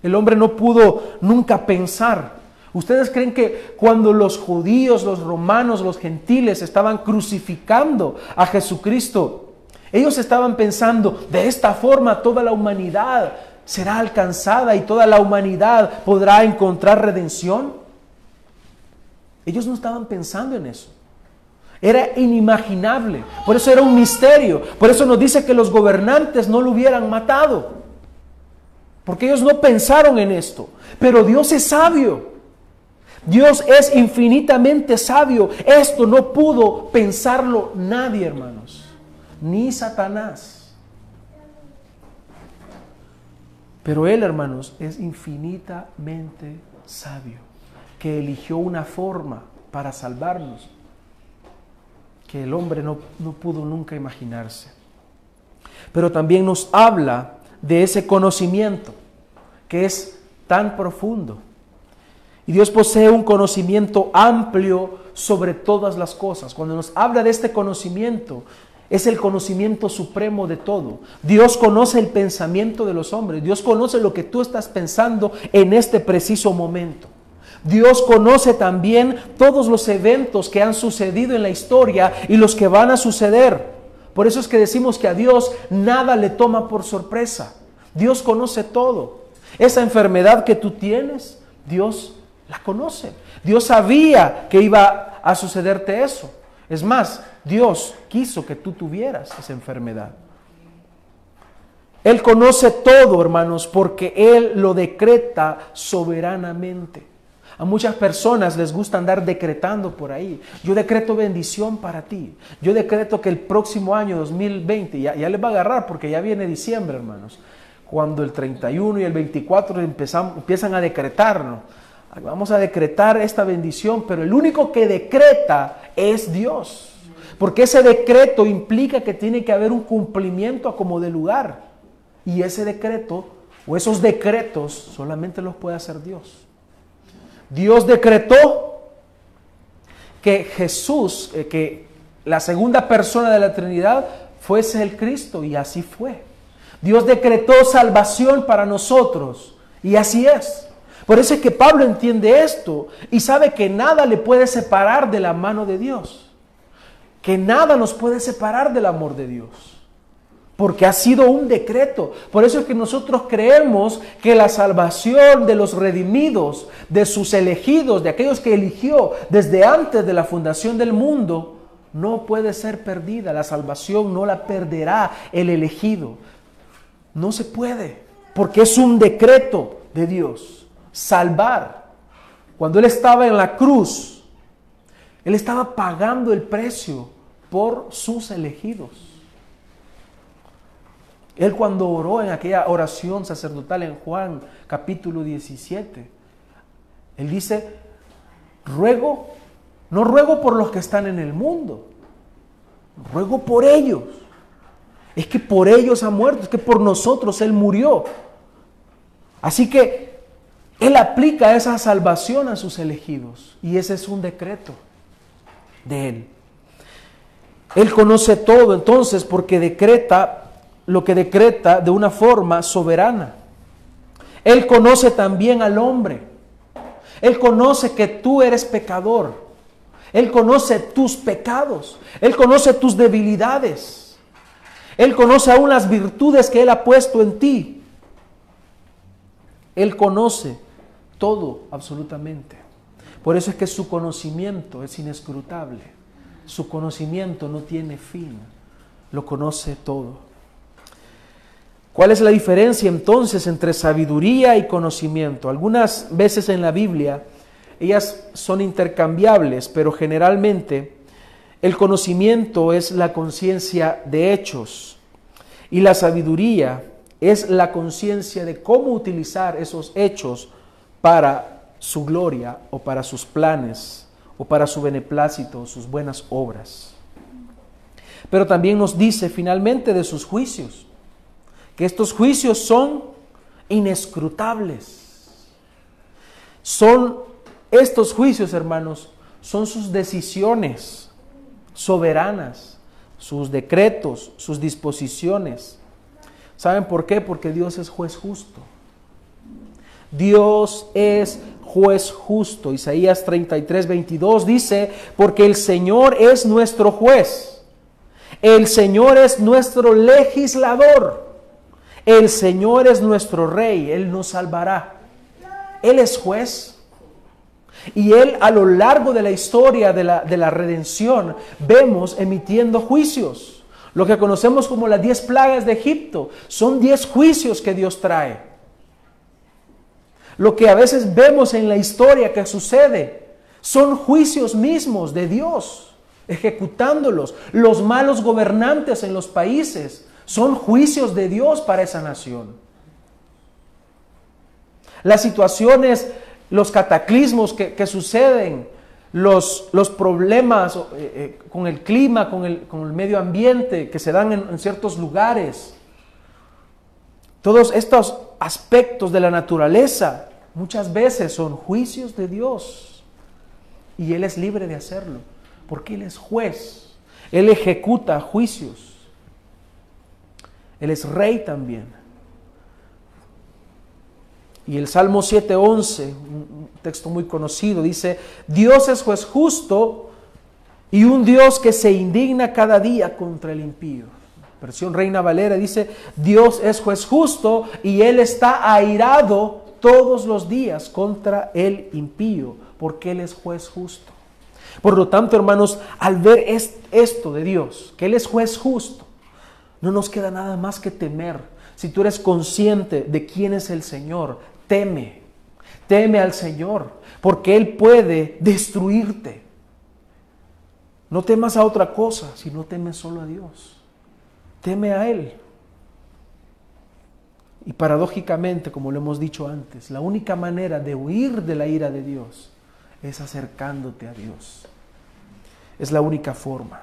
El hombre no pudo nunca pensar. ¿Ustedes creen que cuando los judíos, los romanos, los gentiles estaban crucificando a Jesucristo, ellos estaban pensando, de esta forma toda la humanidad será alcanzada y toda la humanidad podrá encontrar redención? Ellos no estaban pensando en eso. Era inimaginable. Por eso era un misterio. Por eso nos dice que los gobernantes no lo hubieran matado. Porque ellos no pensaron en esto. Pero Dios es sabio. Dios es infinitamente sabio. Esto no pudo pensarlo nadie, hermanos ni Satanás. Pero Él, hermanos, es infinitamente sabio, que eligió una forma para salvarnos que el hombre no, no pudo nunca imaginarse. Pero también nos habla de ese conocimiento que es tan profundo. Y Dios posee un conocimiento amplio sobre todas las cosas. Cuando nos habla de este conocimiento, es el conocimiento supremo de todo. Dios conoce el pensamiento de los hombres. Dios conoce lo que tú estás pensando en este preciso momento. Dios conoce también todos los eventos que han sucedido en la historia y los que van a suceder. Por eso es que decimos que a Dios nada le toma por sorpresa. Dios conoce todo. Esa enfermedad que tú tienes, Dios la conoce. Dios sabía que iba a sucederte eso. Es más, Dios quiso que tú tuvieras esa enfermedad. Él conoce todo, hermanos, porque Él lo decreta soberanamente. A muchas personas les gusta andar decretando por ahí. Yo decreto bendición para ti. Yo decreto que el próximo año 2020, ya, les va a agarrar porque ya viene diciembre, hermanos. Cuando el 31 y el 24 empiezan a decretarnos. Vamos a decretar esta bendición, pero el único que decreta es Dios. Porque ese decreto implica que tiene que haber un cumplimiento a como de lugar. Y ese decreto o esos decretos solamente los puede hacer Dios. Dios decretó que Jesús, eh, que la segunda persona de la Trinidad fuese el Cristo y así fue. Dios decretó salvación para nosotros y así es. Por eso es que Pablo entiende esto y sabe que nada le puede separar de la mano de Dios que nada nos puede separar del amor de Dios. Porque ha sido un decreto. Por eso es que nosotros creemos que la salvación de los redimidos, de sus elegidos, de aquellos que eligió desde antes de la fundación del mundo, no puede ser perdida. La salvación no la perderá el elegido. No se puede. Porque es un decreto de Dios. Salvar. Cuando Él estaba en la cruz, Él estaba pagando el precio por sus elegidos. Él cuando oró en aquella oración sacerdotal en Juan capítulo 17, él dice, ruego, no ruego por los que están en el mundo, ruego por ellos. Es que por ellos ha muerto, es que por nosotros Él murió. Así que Él aplica esa salvación a sus elegidos y ese es un decreto de Él. Él conoce todo entonces porque decreta lo que decreta de una forma soberana. Él conoce también al hombre. Él conoce que tú eres pecador. Él conoce tus pecados. Él conoce tus debilidades. Él conoce aún las virtudes que Él ha puesto en ti. Él conoce todo absolutamente. Por eso es que su conocimiento es inescrutable. Su conocimiento no tiene fin, lo conoce todo. ¿Cuál es la diferencia entonces entre sabiduría y conocimiento? Algunas veces en la Biblia ellas son intercambiables, pero generalmente el conocimiento es la conciencia de hechos y la sabiduría es la conciencia de cómo utilizar esos hechos para su gloria o para sus planes o para su beneplácito, sus buenas obras. Pero también nos dice finalmente de sus juicios, que estos juicios son inescrutables. Son estos juicios, hermanos, son sus decisiones soberanas, sus decretos, sus disposiciones. ¿Saben por qué? Porque Dios es juez justo. Dios es juez justo. Isaías 33, 22 dice, porque el Señor es nuestro juez. El Señor es nuestro legislador. El Señor es nuestro rey. Él nos salvará. Él es juez. Y Él a lo largo de la historia de la, de la redención vemos emitiendo juicios. Lo que conocemos como las diez plagas de Egipto son diez juicios que Dios trae. Lo que a veces vemos en la historia que sucede son juicios mismos de Dios, ejecutándolos. Los malos gobernantes en los países son juicios de Dios para esa nación. Las situaciones, los cataclismos que, suceden, los, los problemas eh, eh, con el clima, con el, con el, medio ambiente que se dan en ciertos lugares, todos estos aspectos de la naturaleza muchas veces son juicios de Dios. Y Él es libre de hacerlo, porque Él es juez, Él ejecuta juicios, Él es rey también. Y el Salmo 7.11, un texto muy conocido, dice, Dios es juez justo y un Dios que se indigna cada día contra el impío. Versión Reina Valera dice, Dios es juez justo y Él está airado todos los días contra el impío, porque Él es juez justo. Por lo tanto, hermanos, al ver esto de Dios, que Él es juez justo, no nos queda nada más que temer. Si tú eres consciente de quién es el Señor, teme, teme al Señor, porque Él puede destruirte. No temas a otra cosa, sino temes solo a Dios. Teme a Él. Y paradójicamente, como lo hemos dicho antes, la única manera de huir de la ira de Dios es acercándote a Dios. Es la única forma.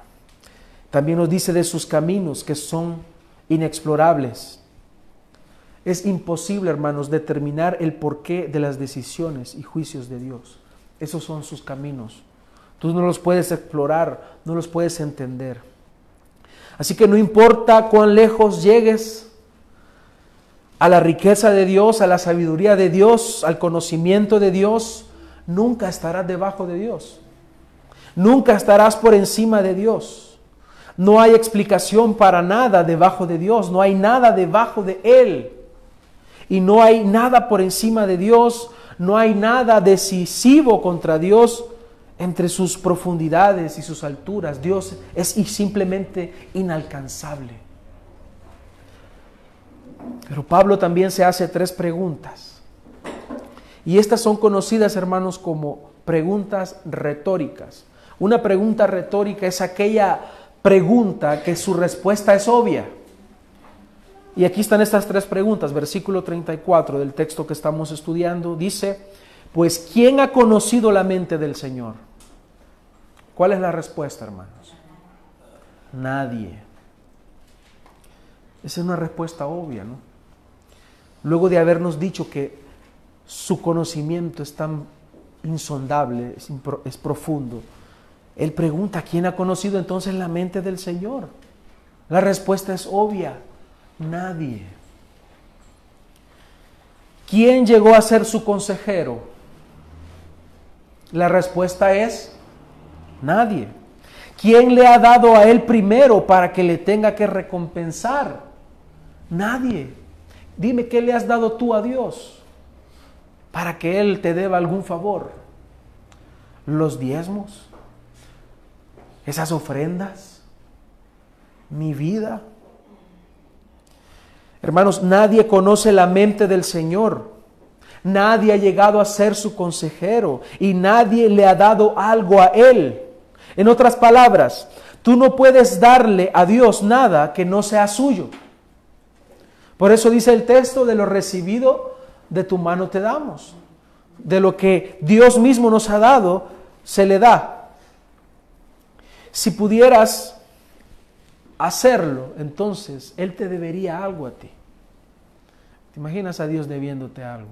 También nos dice de sus caminos que son inexplorables. Es imposible, hermanos, determinar el porqué de las decisiones y juicios de Dios. Esos son sus caminos. Tú no los puedes explorar, no los puedes entender. Así que no importa cuán lejos llegues, a la riqueza de Dios, a la sabiduría de Dios, al conocimiento de Dios, nunca estarás debajo de Dios. Nunca estarás por encima de Dios. No hay explicación para nada debajo de Dios, no hay nada debajo de Él. Y no hay nada por encima de Dios, no hay nada decisivo contra Dios entre sus profundidades y sus alturas. Dios es simplemente inalcanzable. Pero Pablo también se hace tres preguntas. Y estas son conocidas, hermanos, como preguntas retóricas. Una pregunta retórica es aquella pregunta que su respuesta es obvia. Y aquí están estas tres preguntas. Versículo 34 del texto que estamos estudiando dice, pues ¿quién ha conocido la mente del Señor? ¿Cuál es la respuesta, hermanos? Nadie. Esa es una respuesta obvia, ¿no? Luego de habernos dicho que su conocimiento es tan insondable, es, profundo, él pregunta, ¿quién ha conocido entonces la mente del Señor? La respuesta es obvia, nadie. ¿Quién llegó a ser su consejero? La respuesta es nadie. ¿Quién le ha dado a él primero para que le tenga que recompensar? Nadie. Dime qué le has dado tú a Dios para que Él te deba algún favor. Los diezmos, esas ofrendas, mi vida. Hermanos, nadie conoce la mente del Señor. Nadie ha llegado a ser su consejero y nadie le ha dado algo a Él. En otras palabras, tú no puedes darle a Dios nada que no sea suyo. Por eso dice el texto, de lo recibido de tu mano te damos. De lo que Dios mismo nos ha dado, se le da. Si pudieras hacerlo, entonces Él te debería algo a ti. ¿Te imaginas a Dios debiéndote algo?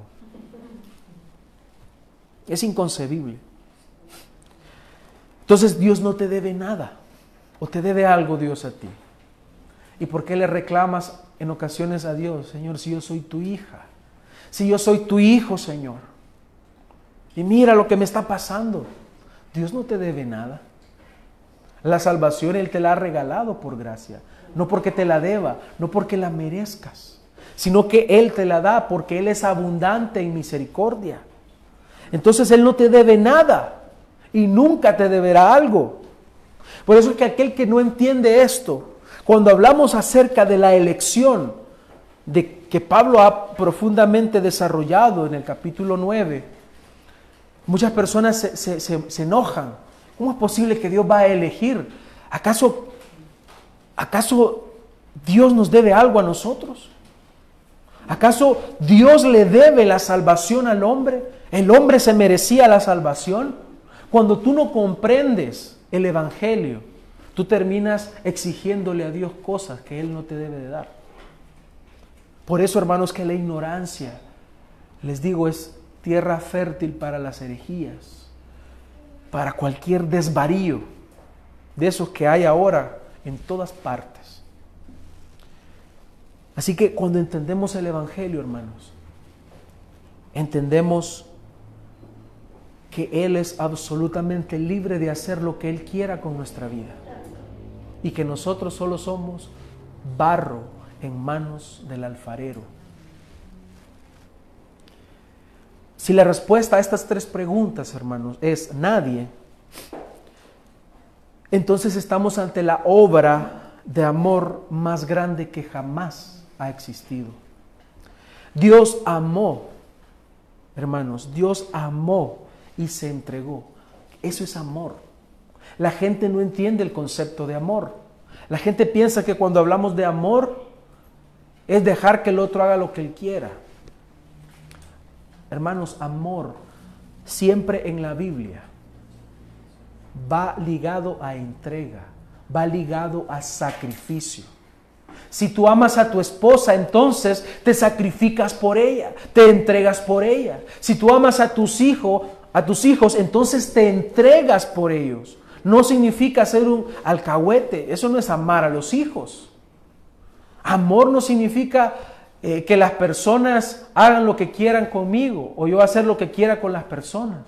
Es inconcebible. Entonces Dios no te debe nada. ¿O te debe algo Dios a ti? ¿Y por qué le reclamas en ocasiones a Dios, Señor, si yo soy tu hija, Si yo soy tu hijo, Señor. Y mira lo que me está pasando. Dios no te debe nada. La salvación Él te la ha regalado por gracia. No porque te la deba, no porque la merezcas, sino que Él te la da porque Él es abundante en misericordia. Entonces Él no te debe nada y nunca te deberá algo. Por eso es que aquel que no entiende esto, cuando hablamos acerca de la elección, de que Pablo ha profundamente desarrollado en el capítulo 9, muchas personas se, se enojan. ¿Cómo es posible que Dios va a elegir? ¿Acaso, ¿Acaso Dios nos debe algo a nosotros? ¿Acaso Dios le debe la salvación al hombre? ¿El hombre se merecía la salvación? Cuando tú no comprendes el Evangelio, tú terminas exigiéndole a Dios cosas que Él no te debe de dar. Por eso, hermanos, que la ignorancia, les digo, es tierra fértil para las herejías, para cualquier desvarío de esos que hay ahora en todas partes. Así que cuando entendemos el Evangelio, hermanos, entendemos que Él es absolutamente libre de hacer lo que Él quiera con nuestra vida y que nosotros solo somos barro en manos del alfarero. Si la respuesta a estas tres preguntas, hermanos, es nadie, entonces estamos ante la obra de amor más grande que jamás ha existido. Dios amó, hermanos, Dios amó y se entregó. Eso es amor. La gente no entiende el concepto de amor. La gente piensa que cuando hablamos de amor es dejar que el otro haga lo que él quiera. Hermanos, amor siempre en la Biblia va ligado a entrega, va ligado a sacrificio. Si tú amas a tu esposa, entonces te sacrificas por ella, te entregas por ella. Si tú amas a tus hijos, a tus hijos, entonces te entregas por ellos. No significa ser un alcahuete, eso no es amar a los hijos. Amor no significa eh, que las personas hagan lo que quieran conmigo o yo hacer lo que quiera con las personas.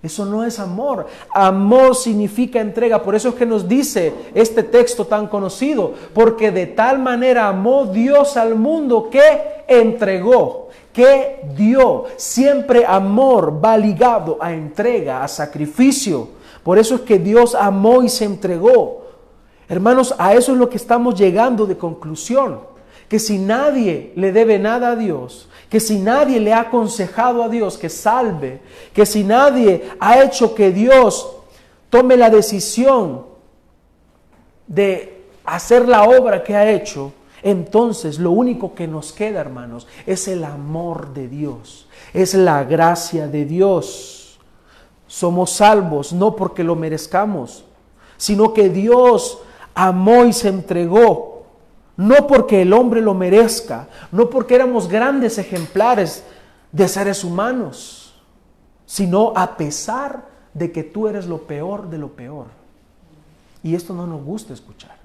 Eso no es amor. Amor significa entrega. Por eso es que nos dice este texto tan conocido. Porque de tal manera amó Dios al mundo que entregó, que dio. Siempre amor va ligado a entrega, a sacrificio. Por eso es que Dios amó y se entregó. Hermanos, a eso es lo que estamos llegando de conclusión. Que si nadie le debe nada a Dios, que si nadie le ha aconsejado a Dios que salve, que si nadie ha hecho que Dios tome la decisión de hacer la obra que ha hecho, entonces lo único que nos queda, hermanos, es el amor de Dios, es la gracia de Dios. Somos salvos no porque lo merezcamos, sino que Dios amó y se entregó no porque el hombre lo merezca, no porque éramos grandes ejemplares de seres humanos, sino a pesar de que tú eres lo peor de lo peor. Y esto no nos gusta escuchar.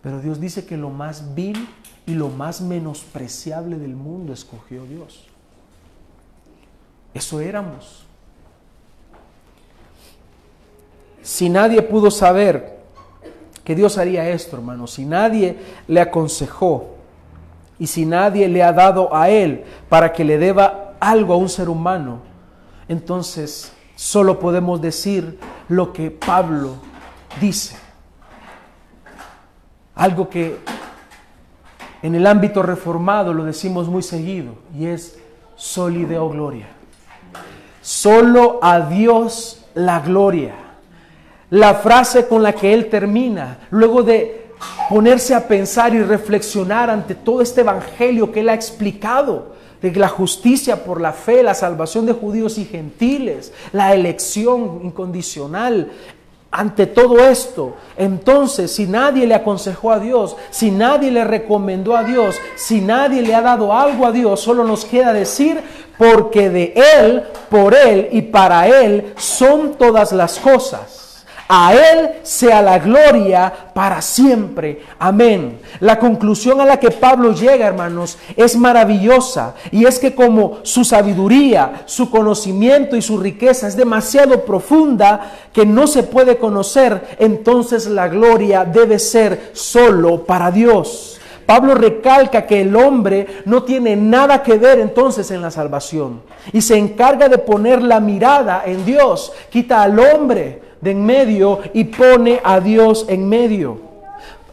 Pero Dios dice que lo más vil y lo más menospreciable del mundo escogió Dios. Eso éramos. Si nadie pudo saber que Dios haría esto, hermano, si nadie le aconsejó y si nadie le ha dado a Él para que le deba algo a un ser humano, entonces solo podemos decir lo que Pablo dice. Algo que en el ámbito reformado lo decimos muy seguido y es solideo gloria. Solo a Dios la gloria la frase con la que él termina, luego de ponerse a pensar y reflexionar ante todo este evangelio que él ha explicado, de la justicia por la fe, la salvación de judíos y gentiles, la elección incondicional, ante todo esto, entonces si nadie le aconsejó a Dios, si nadie le recomendó a Dios, si nadie le ha dado algo a Dios, solo nos queda decir, porque de Él, por Él y para Él son todas las cosas. A Él sea la gloria para siempre. Amén. La conclusión a la que Pablo llega, hermanos, es maravillosa. Y es que como su sabiduría, su conocimiento y su riqueza es demasiado profunda que no se puede conocer, entonces la gloria debe ser solo para Dios. Pablo recalca que el hombre no tiene nada que ver entonces en la salvación y se encarga de poner la mirada en Dios. Quita al hombre de en medio y pone a Dios en medio.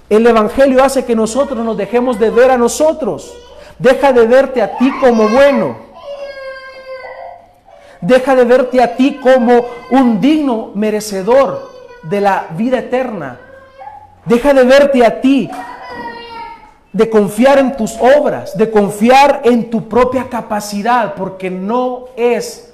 El Evangelio hace que nosotros nos dejemos de ver a nosotros. Deja de verte a ti como bueno. Deja de verte a ti como un digno merecedor de la vida eterna. Deja de verte a ti de confiar en tus obras, de confiar en tu propia capacidad, porque no es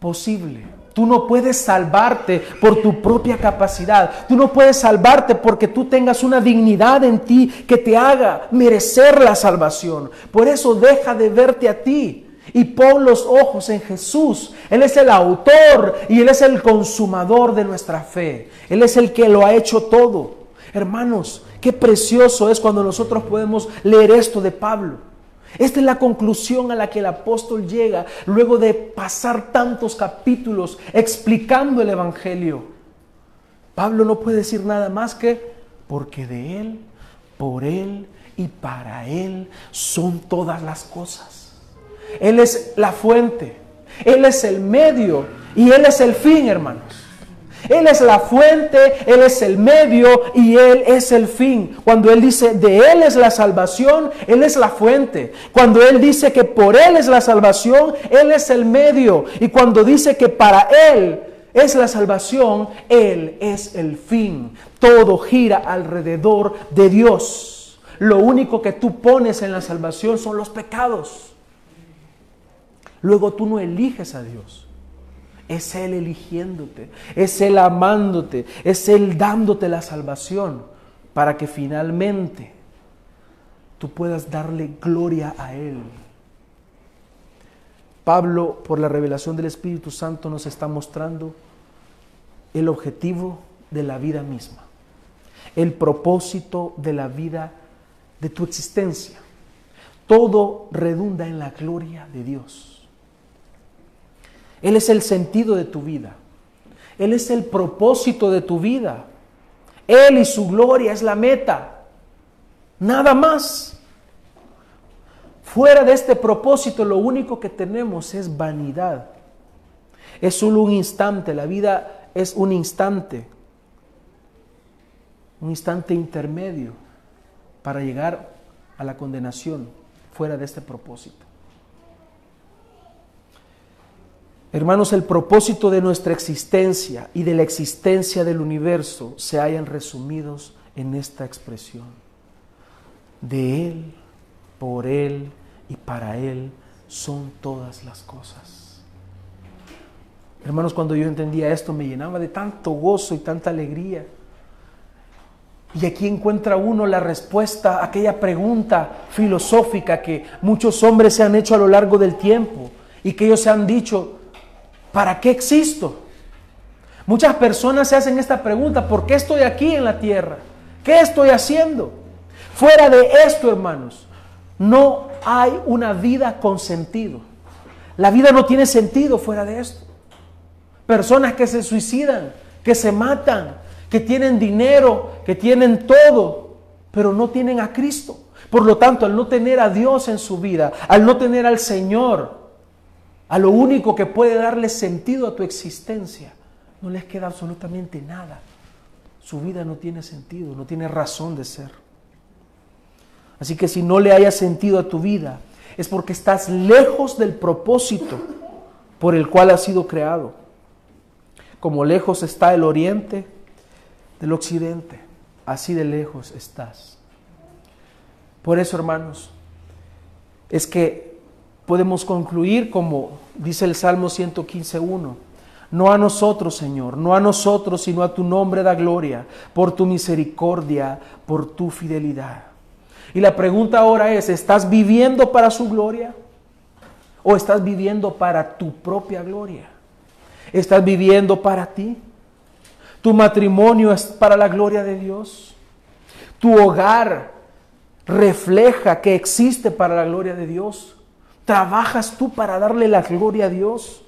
posible. Tú no puedes salvarte por tu propia capacidad. Tú no puedes salvarte porque tú tengas una dignidad en ti que te haga merecer la salvación. Por eso deja de verte a ti y pon los ojos en Jesús. Él es el autor y Él es el consumador de nuestra fe. Él es el que lo ha hecho todo. Hermanos, Qué precioso es cuando nosotros podemos leer esto de Pablo. Esta es la conclusión a la que el apóstol llega luego de pasar tantos capítulos explicando el Evangelio. Pablo no puede decir nada más que porque de Él, por Él y para Él son todas las cosas. Él es la fuente, Él es el medio y Él es el fin, hermanos. Él es la fuente, Él es el medio y Él es el fin. Cuando Él dice de Él es la salvación, Él es la fuente. Cuando Él dice que por Él es la salvación, Él es el medio. Y cuando dice que para Él es la salvación, Él es el fin. Todo gira alrededor de Dios. Lo único que tú pones en la salvación son los pecados. Luego tú no eliges a Dios. Es Él eligiéndote, es Él amándote, es Él dándote la salvación para que finalmente tú puedas darle gloria a Él. Pablo, por la revelación del Espíritu Santo, nos está mostrando el objetivo de la vida misma, el propósito de la vida, de tu existencia. Todo redunda en la gloria de Dios. Él es el sentido de tu vida. Él es el propósito de tu vida. Él y su gloria es la meta. Nada más. Fuera de este propósito lo único que tenemos es vanidad. Es solo un instante. La vida es un instante. Un instante intermedio para llegar a la condenación fuera de este propósito. Hermanos, el propósito de nuestra existencia y de la existencia del universo se hallan resumidos en esta expresión. De Él, por Él y para Él son todas las cosas. Hermanos, cuando yo entendía esto me llenaba de tanto gozo y tanta alegría. Y aquí encuentra uno la respuesta a aquella pregunta filosófica que muchos hombres se han hecho a lo largo del tiempo y que ellos se han dicho, ¿Para qué existo? Muchas personas se hacen esta pregunta, ¿por qué estoy aquí en la tierra? ¿Qué estoy haciendo? Fuera de esto, hermanos, no hay una vida con sentido. La vida no tiene sentido fuera de esto. Personas que se suicidan, que se matan, que tienen dinero, que tienen todo, pero no tienen a Cristo. Por lo tanto, al no tener a Dios en su vida, al no tener al Señor, a lo único que puede darle sentido a tu existencia, no les queda absolutamente nada. Su vida no tiene sentido, no tiene razón de ser. Así que si no le haya sentido a tu vida, es porque estás lejos del propósito por el cual has sido creado. Como lejos está el oriente del occidente, así de lejos estás. Por eso, hermanos, es que podemos concluir como dice el Salmo 115.1. No a nosotros, Señor, no a nosotros, sino a tu nombre da gloria, por tu misericordia, por tu fidelidad. Y la pregunta ahora es, ¿estás viviendo para su gloria? ¿O estás viviendo para tu propia gloria? ¿Estás viviendo para ti? Tu matrimonio es para la gloria de Dios. Tu hogar refleja que existe para la gloria de Dios. Trabajas tú para darle la gloria a Dios.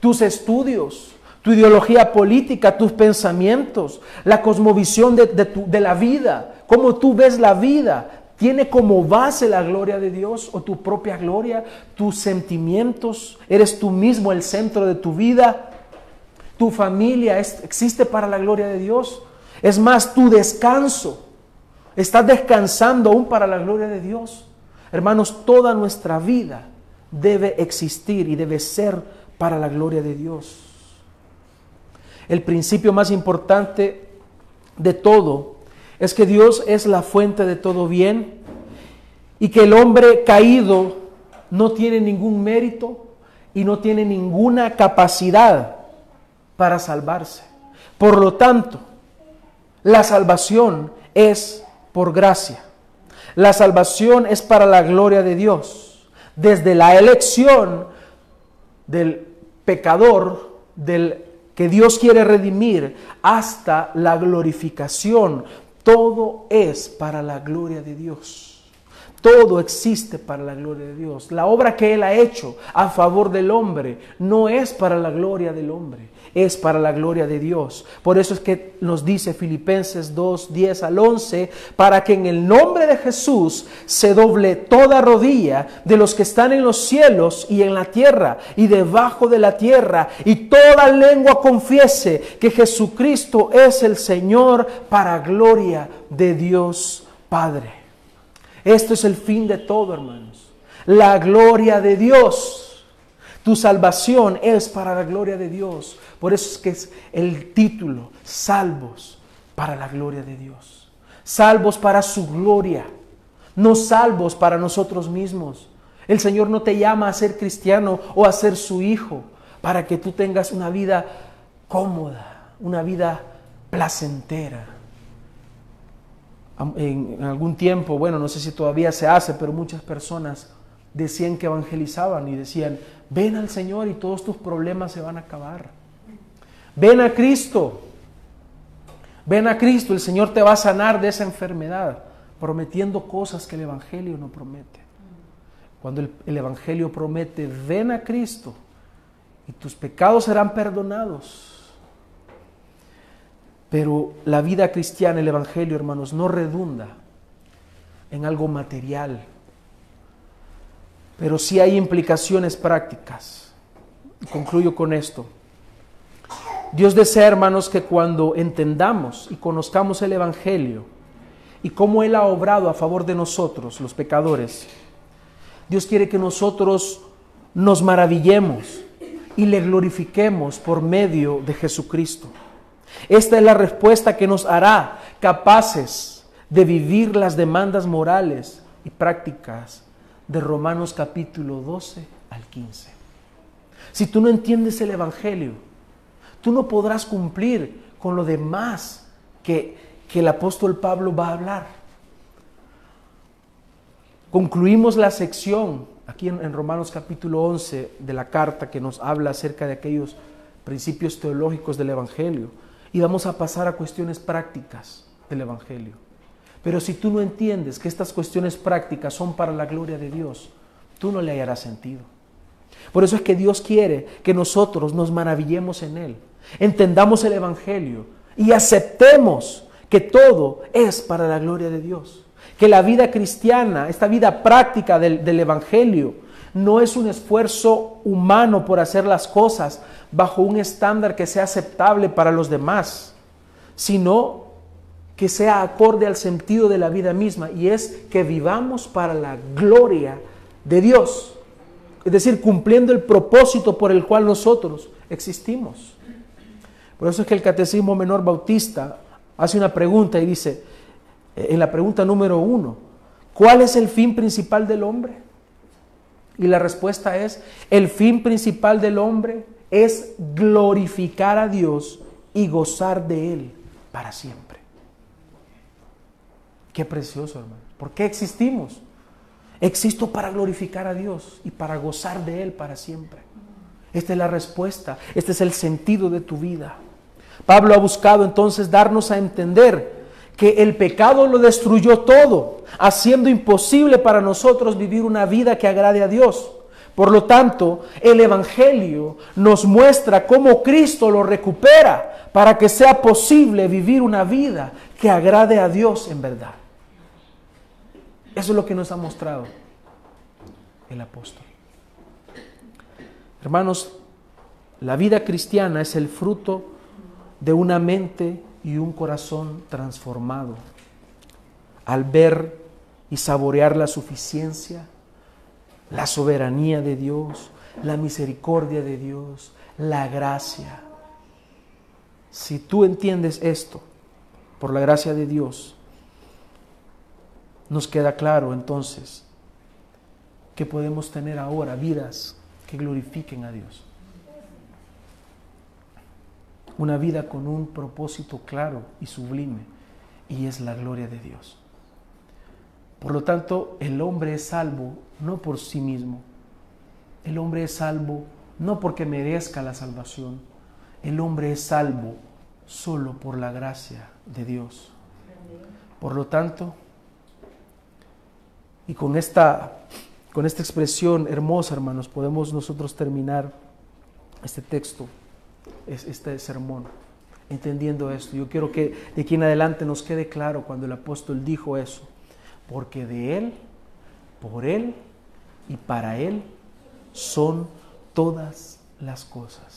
Tus estudios, tu ideología política, tus pensamientos, la cosmovisión de, de la vida, cómo tú ves la vida, tiene como base la gloria de Dios o tu propia gloria, tus sentimientos, eres tú mismo el centro de tu vida, tu familia existe para la gloria de Dios. Es más, tu descanso, estás descansando aún para la gloria de Dios. Hermanos, toda nuestra vida debe existir y debe ser para la gloria de Dios. El principio más importante de todo es que Dios es la fuente de todo bien y que el hombre caído no tiene ningún mérito y no tiene ninguna capacidad para salvarse. Por lo tanto, la salvación es por gracia. La salvación es para la gloria de Dios. Desde la elección del pecador, del que Dios quiere redimir, hasta la glorificación todo es para la gloria de Dios. Todo existe para la gloria de Dios. La obra que Él ha hecho a favor del hombre no es para la gloria del hombre, es para la gloria de Dios. Por eso es que nos dice Filipenses 2, 10 al 11, para que en el nombre de Jesús se doble toda rodilla de los que están en los cielos y en la tierra y debajo de la tierra, y toda lengua confiese que Jesucristo es el Señor para gloria de Dios Padre. Esto es el fin de todo, hermanos. La gloria de Dios. Tu salvación es para la gloria de Dios. Por eso es que es el título, salvos para la gloria de Dios. Salvos para su gloria, no salvos para nosotros mismos. El Señor no te llama a ser cristiano o a ser su hijo para que tú tengas una vida cómoda, una vida placentera. En algún tiempo, bueno, no sé si todavía se hace, pero muchas personas decían que evangelizaban y decían, ven al Señor y todos tus problemas se van a acabar. Ven a Cristo. Ven a Cristo, el Señor te va a sanar de esa enfermedad, prometiendo cosas que el Evangelio no promete. Cuando el, Evangelio promete, ven a Cristo y tus pecados serán perdonados. Pero la vida cristiana, el Evangelio, hermanos, no redunda en algo material, pero sí hay implicaciones prácticas. Concluyo con esto. Dios desea, hermanos, que cuando entendamos y conozcamos el Evangelio y cómo Él ha obrado a favor de nosotros, los pecadores, Dios quiere que nosotros nos maravillemos y le glorifiquemos por medio de Jesucristo. Esta es la respuesta que nos hará capaces de vivir las demandas morales y prácticas de Romanos capítulo 12 al 15. Si tú no entiendes el Evangelio, tú no podrás cumplir con lo demás que, el apóstol Pablo va a hablar. Concluimos la sección aquí en, en, Romanos capítulo 11 de la carta que nos habla acerca de aquellos principios teológicos del Evangelio y vamos a pasar a cuestiones prácticas del Evangelio. Pero si tú no entiendes que estas cuestiones prácticas son para la gloria de Dios, tú no le hallarás sentido. Por eso es que Dios quiere que nosotros nos maravillemos en Él entendamos el Evangelio y aceptemos que todo es para la gloria de Dios. Que la vida cristiana, esta vida práctica del, Evangelio, no es un esfuerzo humano por hacer las cosas bajo un estándar que sea aceptable para los demás, sino que sea acorde al sentido de la vida misma y es que vivamos para la gloria de Dios, es decir, cumpliendo el propósito por el cual nosotros existimos. Por eso es que el Catecismo Menor Bautista hace una pregunta y dice, eh, en la pregunta número uno, ¿cuál es el fin principal del hombre? Y la respuesta es, el fin principal del hombre es glorificar a Dios y gozar de Él para siempre. Qué precioso, hermano. ¿Por qué existimos? Existo para glorificar a Dios y para gozar de Él para siempre. Esta es la respuesta, este es el sentido de tu vida. Pablo ha buscado entonces darnos a entender que el pecado lo destruyó todo, haciendo imposible para nosotros vivir una vida que agrade a Dios. Por lo tanto, el Evangelio nos muestra cómo Cristo lo recupera para que sea posible vivir una vida que agrade a Dios en verdad. Eso es lo que nos ha mostrado el apóstol. Hermanos, la vida cristiana es el fruto de una mente y un corazón transformado. Al ver y saborear la suficiencia, la soberanía de Dios, la misericordia de Dios, la gracia. Si tú entiendes esto, por la gracia de Dios, nos queda claro entonces que podemos tener ahora vidas que glorifiquen a Dios. Una vida con un propósito claro y sublime, y es la gloria de Dios. Por lo tanto, el hombre es salvo no por sí mismo. El hombre es salvo no porque merezca la salvación. El hombre es salvo solo por la gracia de Dios. Por lo tanto, y con esta, con esta expresión hermosa, hermanos, podemos nosotros terminar este texto, este sermón, entendiendo esto. Yo quiero que de aquí en adelante nos quede claro cuando el apóstol dijo eso, porque de Él, por Él y para Él son todas las cosas.